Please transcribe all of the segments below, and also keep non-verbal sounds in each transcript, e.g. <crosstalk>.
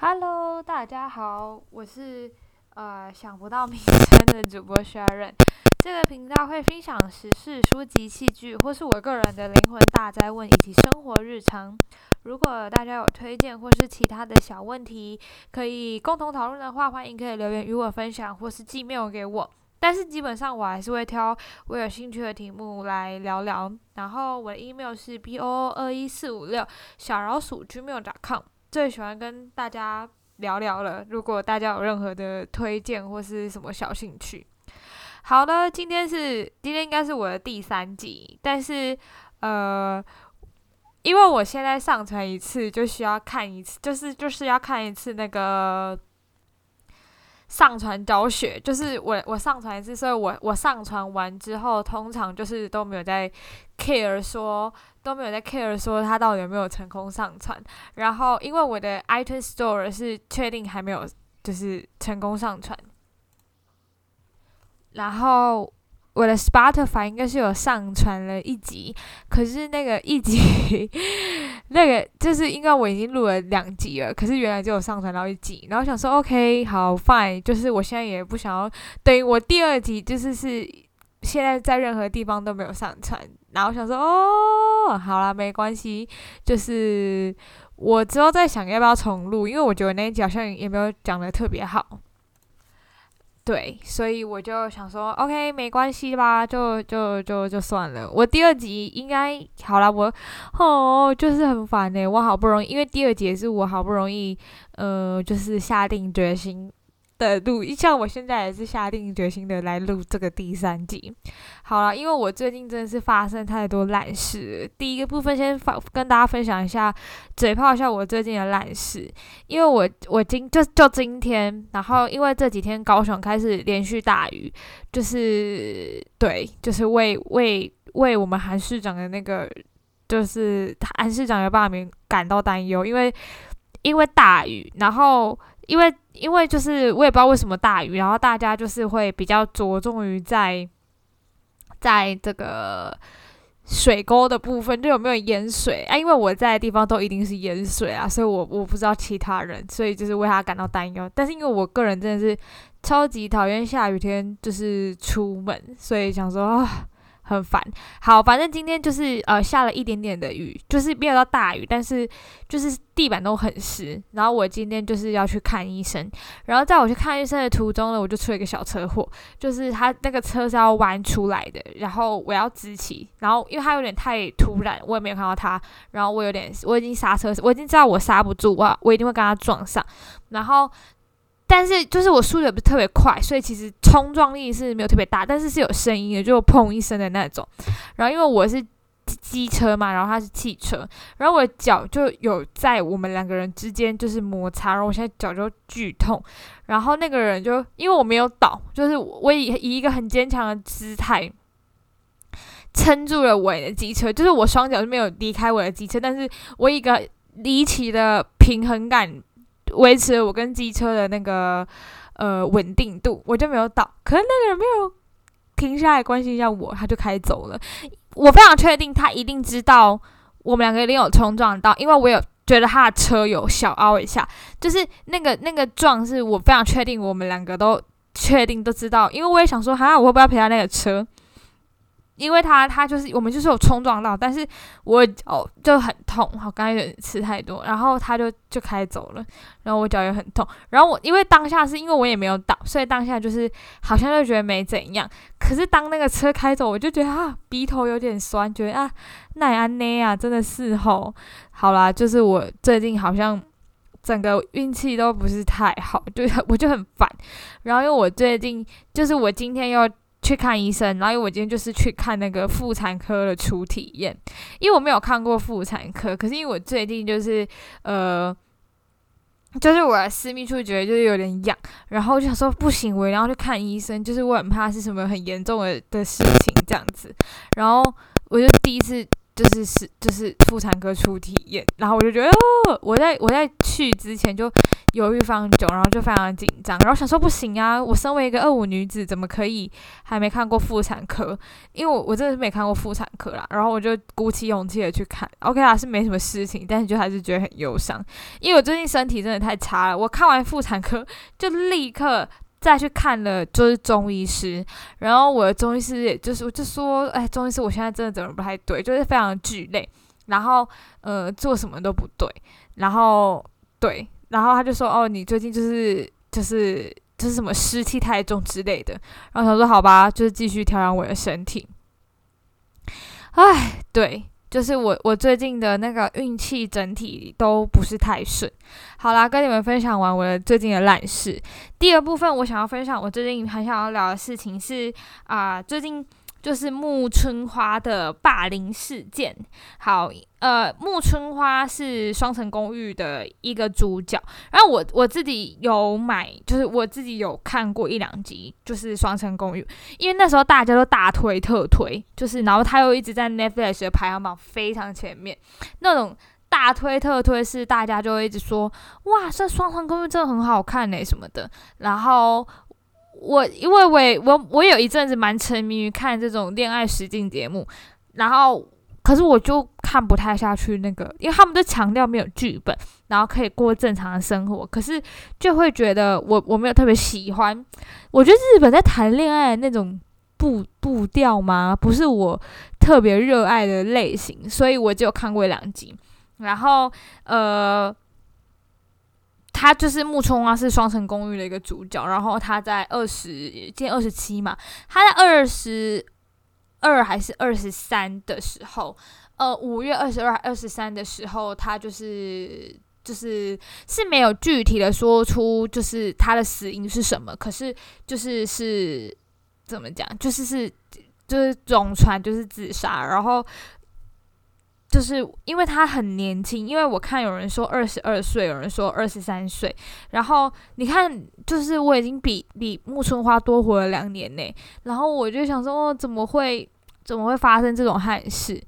Hello，大家好，我是呃想不到名称的主播 Sharon。这个频道会分享时事、书籍、戏剧，或是我个人的灵魂大灾问以及生活日常。如果大家有推荐或是其他的小问题，可以共同讨论的话，欢迎可以留言与我分享，或是寄 mail 给我。但是基本上我还是会挑我有兴趣的题目来聊聊。然后我的 email 是 b o 二一四五六小老鼠 gmail.com。最喜欢跟大家聊聊了。如果大家有任何的推荐或是什么小兴趣，好的，今天是今天应该是我的第三集，但是呃，因为我现在上传一次就需要看一次，就是就是要看一次那个。上传教学就是我我上传一次，所以我我上传完之后，通常就是都没有在 care 说都没有在 care 说它到底有没有成功上传。然后因为我的 iTunes Store 是确定还没有就是成功上传，然后。我的 Spotify 应该是有上传了一集，可是那个一集，<laughs> 那个就是应该我已经录了两集了，可是原来就有上传到一集，然后想说 OK 好 Fine，就是我现在也不想要等于我第二集就是是现在在任何地方都没有上传，然后想说哦，好啦，没关系，就是我之后再想要不要重录，因为我觉得那一集好像也没有讲的特别好。对，所以我就想说，OK，没关系吧，就就就就算了。我第二集应该好了，我哦，就是很烦呢。我好不容易，因为第二集是我好不容易，呃，就是下定决心。的录，像我现在也是下定决心的来录这个第三集。好了，因为我最近真的是发生太多烂事。第一个部分先发跟大家分享一下，嘴炮一下我最近的烂事。因为我我今就就今天，然后因为这几天高雄开始连续大雨，就是对，就是为为为我们韩市长的那个，就是韩市长的罢免感到担忧，因为因为大雨，然后。因为，因为就是我也不知道为什么大雨，然后大家就是会比较着重于在，在这个水沟的部分，就有没有淹水啊？因为我在的地方都一定是淹水啊，所以我我不知道其他人，所以就是为他感到担忧。但是因为我个人真的是超级讨厌下雨天，就是出门，所以想说啊。很烦，好，反正今天就是呃下了一点点的雨，就是没有到大雨，但是就是地板都很湿。然后我今天就是要去看医生，然后在我去看医生的途中呢，我就出了一个小车祸，就是他那个车是要弯出来的，然后我要直起，然后因为他有点太突然，我也没有看到他，然后我有点我已经刹车，我已经知道我刹不住啊，我一定会跟他撞上，然后。但是就是我速度也不是特别快，所以其实冲撞力是没有特别大，但是是有声音的，就砰一声的那种。然后因为我是机车嘛，然后他是汽车，然后我的脚就有在我们两个人之间就是摩擦，然后我现在脚就剧痛。然后那个人就因为我没有倒，就是我以以一个很坚强的姿态撑住了我的机车，就是我双脚是没有离开我的机车，但是我一个离奇的平衡感。维持我跟机车的那个呃稳定度，我就没有倒。可是那个人没有停下来关心一下我，他就开走了。我非常确定他一定知道我们两个一定有冲撞到，因为我有觉得他的车有小凹一下，就是那个那个撞是我非常确定我们两个都确定都知道，因为我也想说，哈，我会不会赔他那个车？因为他他就是我们就是有冲撞到，但是我哦就很痛，好刚才有点吃太多，然后他就就开走了，然后我脚也很痛，然后我因为当下是因为我也没有倒，所以当下就是好像就觉得没怎样，可是当那个车开走，我就觉得啊鼻头有点酸，觉得啊奈安内啊真的是吼，好啦，就是我最近好像整个运气都不是太好，就我就很烦，然后因为我最近就是我今天又。去看医生，然后我今天就是去看那个妇产科的初体验，因为我没有看过妇产科，可是因为我最近就是呃，就是我的私密处觉得就是有点痒，然后就想说不行，我然后去看医生，就是我很怕是什么很严重的的事情这样子，然后我就第一次就是是就是妇产科初体验，然后我就觉得哦，我在我在去之前就犹豫非常久，然后就非常紧张，然后想说不行啊，我身为一个二五女子，怎么可以还没看过妇产科？因为我我真的是没看过妇产科啦，然后我就鼓起勇气的去看。OK 啦，是没什么事情，但是就还是觉得很忧伤，因为我最近身体真的太差了。我看完妇产科就立刻再去看了，就是中医师，然后我的中医师也就是我就说，哎，中医师，我现在真的怎么不太对，就是非常剧累，然后呃做什么都不对，然后对。然后他就说：“哦，你最近就是就是就是什么湿气太重之类的。”然后他说：“好吧，就是继续调养我的身体。”哎，对，就是我我最近的那个运气整体都不是太顺。好啦，跟你们分享完我的最近的烂事。第二部分，我想要分享我最近很想要聊的事情是啊，最近。就是木村花的霸凌事件。好，呃，木村花是《双层公寓》的一个主角。然后我我自己有买，就是我自己有看过一两集，就是《双层公寓》，因为那时候大家都大推特推，就是然后他又一直在 Netflix 的排行榜非常前面，那种大推特推是大家就会一直说，哇，这《双层公寓》真的很好看呢什么的，然后。我因为我我我有一阵子蛮沉迷于看这种恋爱实境节目，然后可是我就看不太下去那个，因为他们都强调没有剧本，然后可以过正常的生活，可是就会觉得我我没有特别喜欢。我觉得日本在谈恋爱那种步步调吗？不是我特别热爱的类型，所以我就看过两集，然后呃。他就是木村花是双城公寓的一个主角，然后他在二十，今天二十七嘛，他在二十二还是二十三的时候，呃，五月二十二、二十三的时候，他就是就是是没有具体的说出就是他的死因是什么，可是就是是怎么讲，就是是就是总传就是自杀，然后。就是因为他很年轻，因为我看有人说二十二岁，有人说二十三岁，然后你看，就是我已经比比木村花多活了两年呢，然后我就想说，哦，怎么会怎么会发生这种憾事？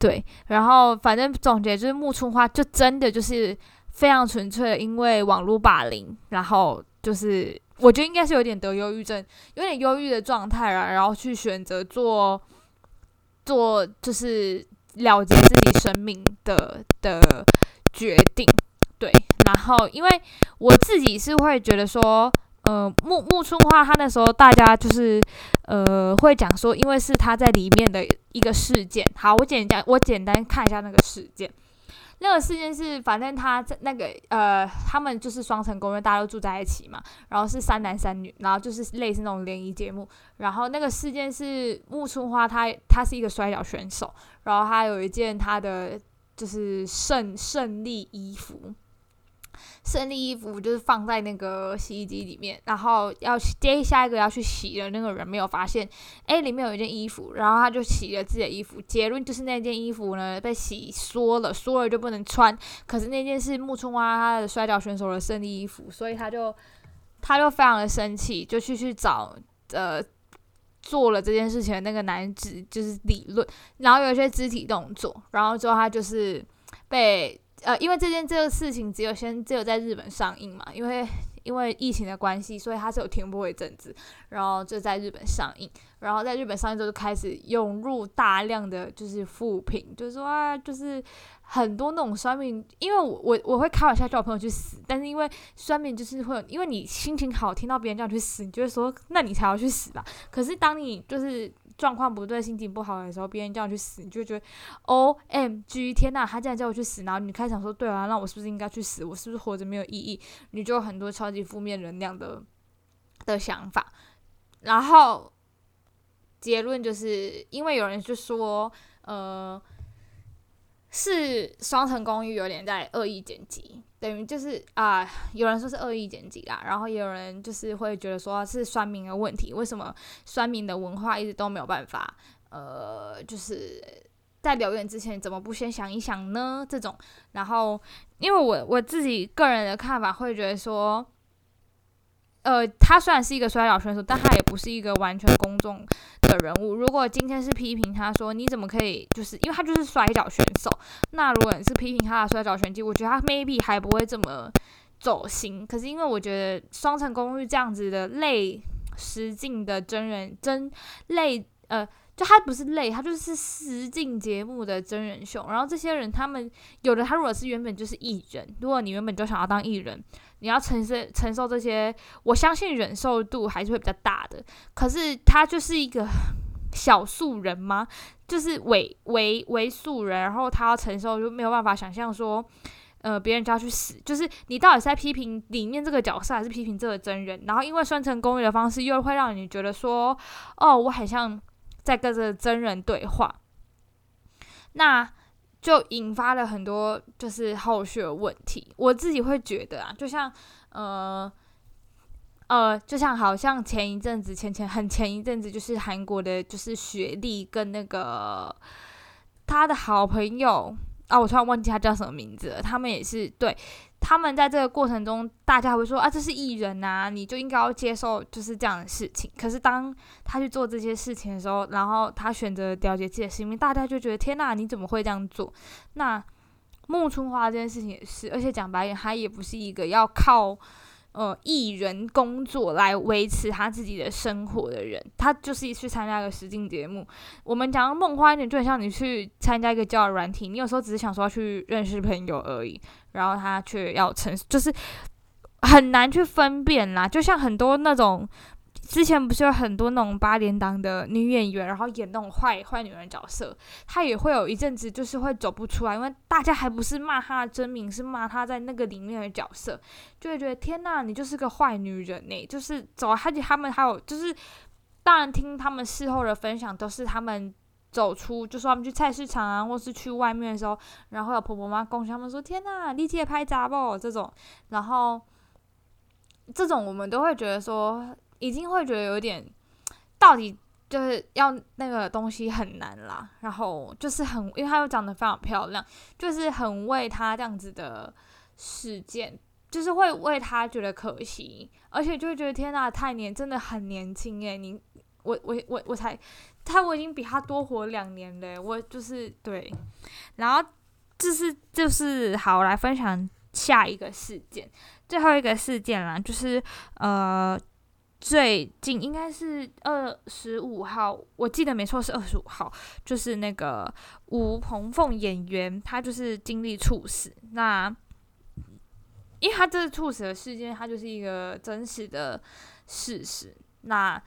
对，然后反正总结就是木村花就真的就是非常纯粹因为网络霸凌，然后就是我觉得应该是有点得忧郁症，有点忧郁的状态啊，然后去选择做做就是。了结自己生命的的决定，对。然后，因为我自己是会觉得说，呃，木木村花他那时候大家就是呃会讲说，因为是他在里面的一个事件。好，我简单我简单看一下那个事件。那个事件是，反正他在那个呃，他们就是双层公寓，大家都住在一起嘛。然后是三男三女，然后就是类似那种联谊节目。然后那个事件是木村花，他他是一个摔跤选手，然后他有一件他的就是胜胜利衣服。胜利衣服就是放在那个洗衣机里面，然后要接下一个要去洗的那个人没有发现，哎，里面有一件衣服，然后他就洗了自己的衣服。结论就是那件衣服呢被洗缩了，缩了就不能穿。可是那件是木村花他的摔跤选手的胜利衣服，所以他就他就非常的生气，就去去找呃做了这件事情的那个男子，就是理论，然后有一些肢体动作，然后之后他就是被。呃，因为这件这个事情只有先只有在日本上映嘛，因为因为疫情的关系，所以它是有停播一阵子，然后就在日本上映，然后在日本上映之后就开始涌入大量的就是负评，就是说啊，就是很多那种酸民，因为我我我会开玩笑叫我朋友去死，但是因为酸民就是会，因为你心情好，听到别人叫你去死，你就会说那你才要去死吧，可是当你就是状况不对、心情不好的时候，别人叫你去死，你就觉得 O M G 天呐，他竟然叫我去死，然后你开始想说，对啊，那我是不是应该去死？我是不是活着没有意义？你就有很多超级负面能量的的想法。然后结论就是因为有人就说，呃，是双层公寓有点在恶意剪辑。等于就是啊，有人说是恶意剪辑啦，然后也有人就是会觉得说是酸民的问题，为什么酸民的文化一直都没有办法？呃，就是在留言之前怎么不先想一想呢？这种，然后因为我我自己个人的看法会觉得说。呃，他虽然是一个摔跤选手，但他也不是一个完全公众的人物。如果今天是批评他说你怎么可以，就是因为他就是摔跤选手，那如果你是批评他的摔跤拳击，我觉得他 maybe 还不会这么走心。可是因为我觉得《双层公寓》这样子的类实境的真人真类呃。就他不是累，他就是实境节目的真人秀。然后这些人，他们有的他如果是原本就是艺人，如果你原本就想要当艺人，你要承受承受这些，我相信忍受度还是会比较大的。可是他就是一个 <laughs> 小素人吗？就是伪伪伪素人，然后他要承受，就没有办法想象说，呃，别人就要去死。就是你到底是在批评里面这个角色，还是批评这个真人？然后因为双层公寓的方式，又会让你觉得说，哦，我很像。在跟着真人对话，那就引发了很多就是后续的问题。我自己会觉得啊，就像呃呃，就像好像前一阵子前前很前一阵子，就是韩国的，就是雪莉跟那个他的好朋友啊，我突然忘记他叫什么名字了。他们也是对。他们在这个过程中，大家会说啊，这是艺人呐，你就应该要接受就是这样的事情。可是当他去做这些事情的时候，然后他选择了解自己的生命，大家就觉得天呐，你怎么会这样做？那木春花这件事情也是，而且讲白点，他也不是一个要靠。呃，艺人工作来维持他自己的生活的人，他就是去参加一个实境节目。我们讲梦幻一点，就很像你去参加一个交友软体，你有时候只是想说去认识朋友而已，然后他却要成，就是很难去分辨啦。就像很多那种。之前不是有很多那种八点档的女演员，然后演那种坏坏女人角色，她也会有一阵子就是会走不出来，因为大家还不是骂她的真名，是骂她在那个里面的角色，就会觉得天呐，你就是个坏女人呢，就是走。而且他们还有就是，当然听他们事后的分享，都是他们走出，就说他们去菜市场啊，或是去外面的时候，然后有婆婆妈恭喜他们说天呐，你姐拍杂不这种，然后这种我们都会觉得说。已经会觉得有点，到底就是要那个东西很难啦，然后就是很，因为她又长得非常漂亮，就是很为她这样子的事件，就是会为她觉得可惜，而且就会觉得天呐，太年真的很年轻诶，你我我我我才他我已经比他多活两年嘞，我就是对，然后就是就是好来分享下一个事件，最后一个事件啦，就是呃。最近应该是二十五号，我记得没错是二十五号，就是那个吴鹏凤演员，他就是经历猝死。那因为他这次猝死的事件，他就是一个真实的事实。那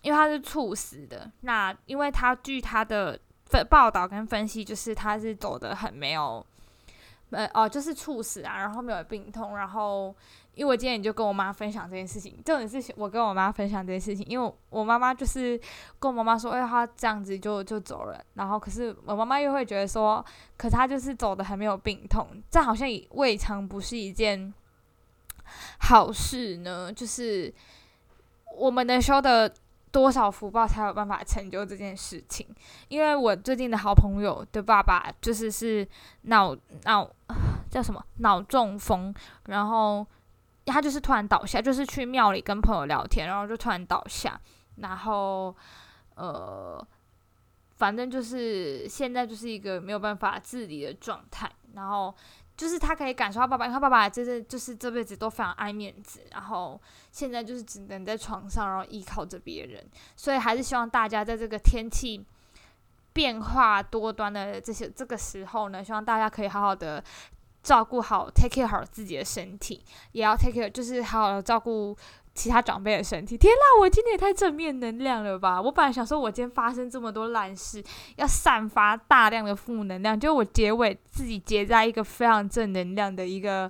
因为他是猝死的，那因为他据他的报道跟分析，就是他是走的很没有，呃哦，就是猝死啊，然后没有病痛，然后。因为我今天就跟我妈分享这件事情，这种事情我跟我妈分享这件事情，因为我妈妈就是跟我妈妈说，哎，她这样子就就走了，然后可是我妈妈又会觉得说，可她就是走的还没有病痛，这好像也未尝不是一件好事呢。就是我们能修的多少福报，才有办法成就这件事情。因为我最近的好朋友的爸爸就是是脑脑叫什么脑中风，然后。他就是突然倒下，就是去庙里跟朋友聊天，然后就突然倒下，然后呃，反正就是现在就是一个没有办法自理的状态。然后就是他可以感受到爸爸，因为他爸爸就是就是这辈子都非常爱面子，然后现在就是只能在床上，然后依靠着别人。所以还是希望大家在这个天气变化多端的这些这个时候呢，希望大家可以好好的。照顾好，take care 好自己的身体，也要 take care，就是好好照顾其他长辈的身体。天呐，我今天也太正面能量了吧！我本来想说，我今天发生这么多烂事，要散发大量的负能量，就我结尾自己结在一个非常正能量的一个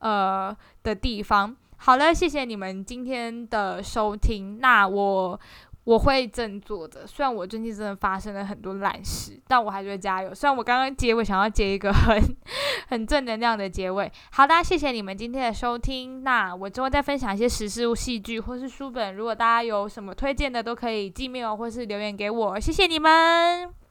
呃的地方。好了，谢谢你们今天的收听。那我。我会振作的，虽然我最近真的发生了很多烂事，但我还是会加油。虽然我刚刚结尾想要接一个 <laughs> 很很正能量的结尾。好的，谢谢你们今天的收听。那我之后再分享一些时事戏剧或是书本，如果大家有什么推荐的，都可以寄 mail 或是留言给我。谢谢你们。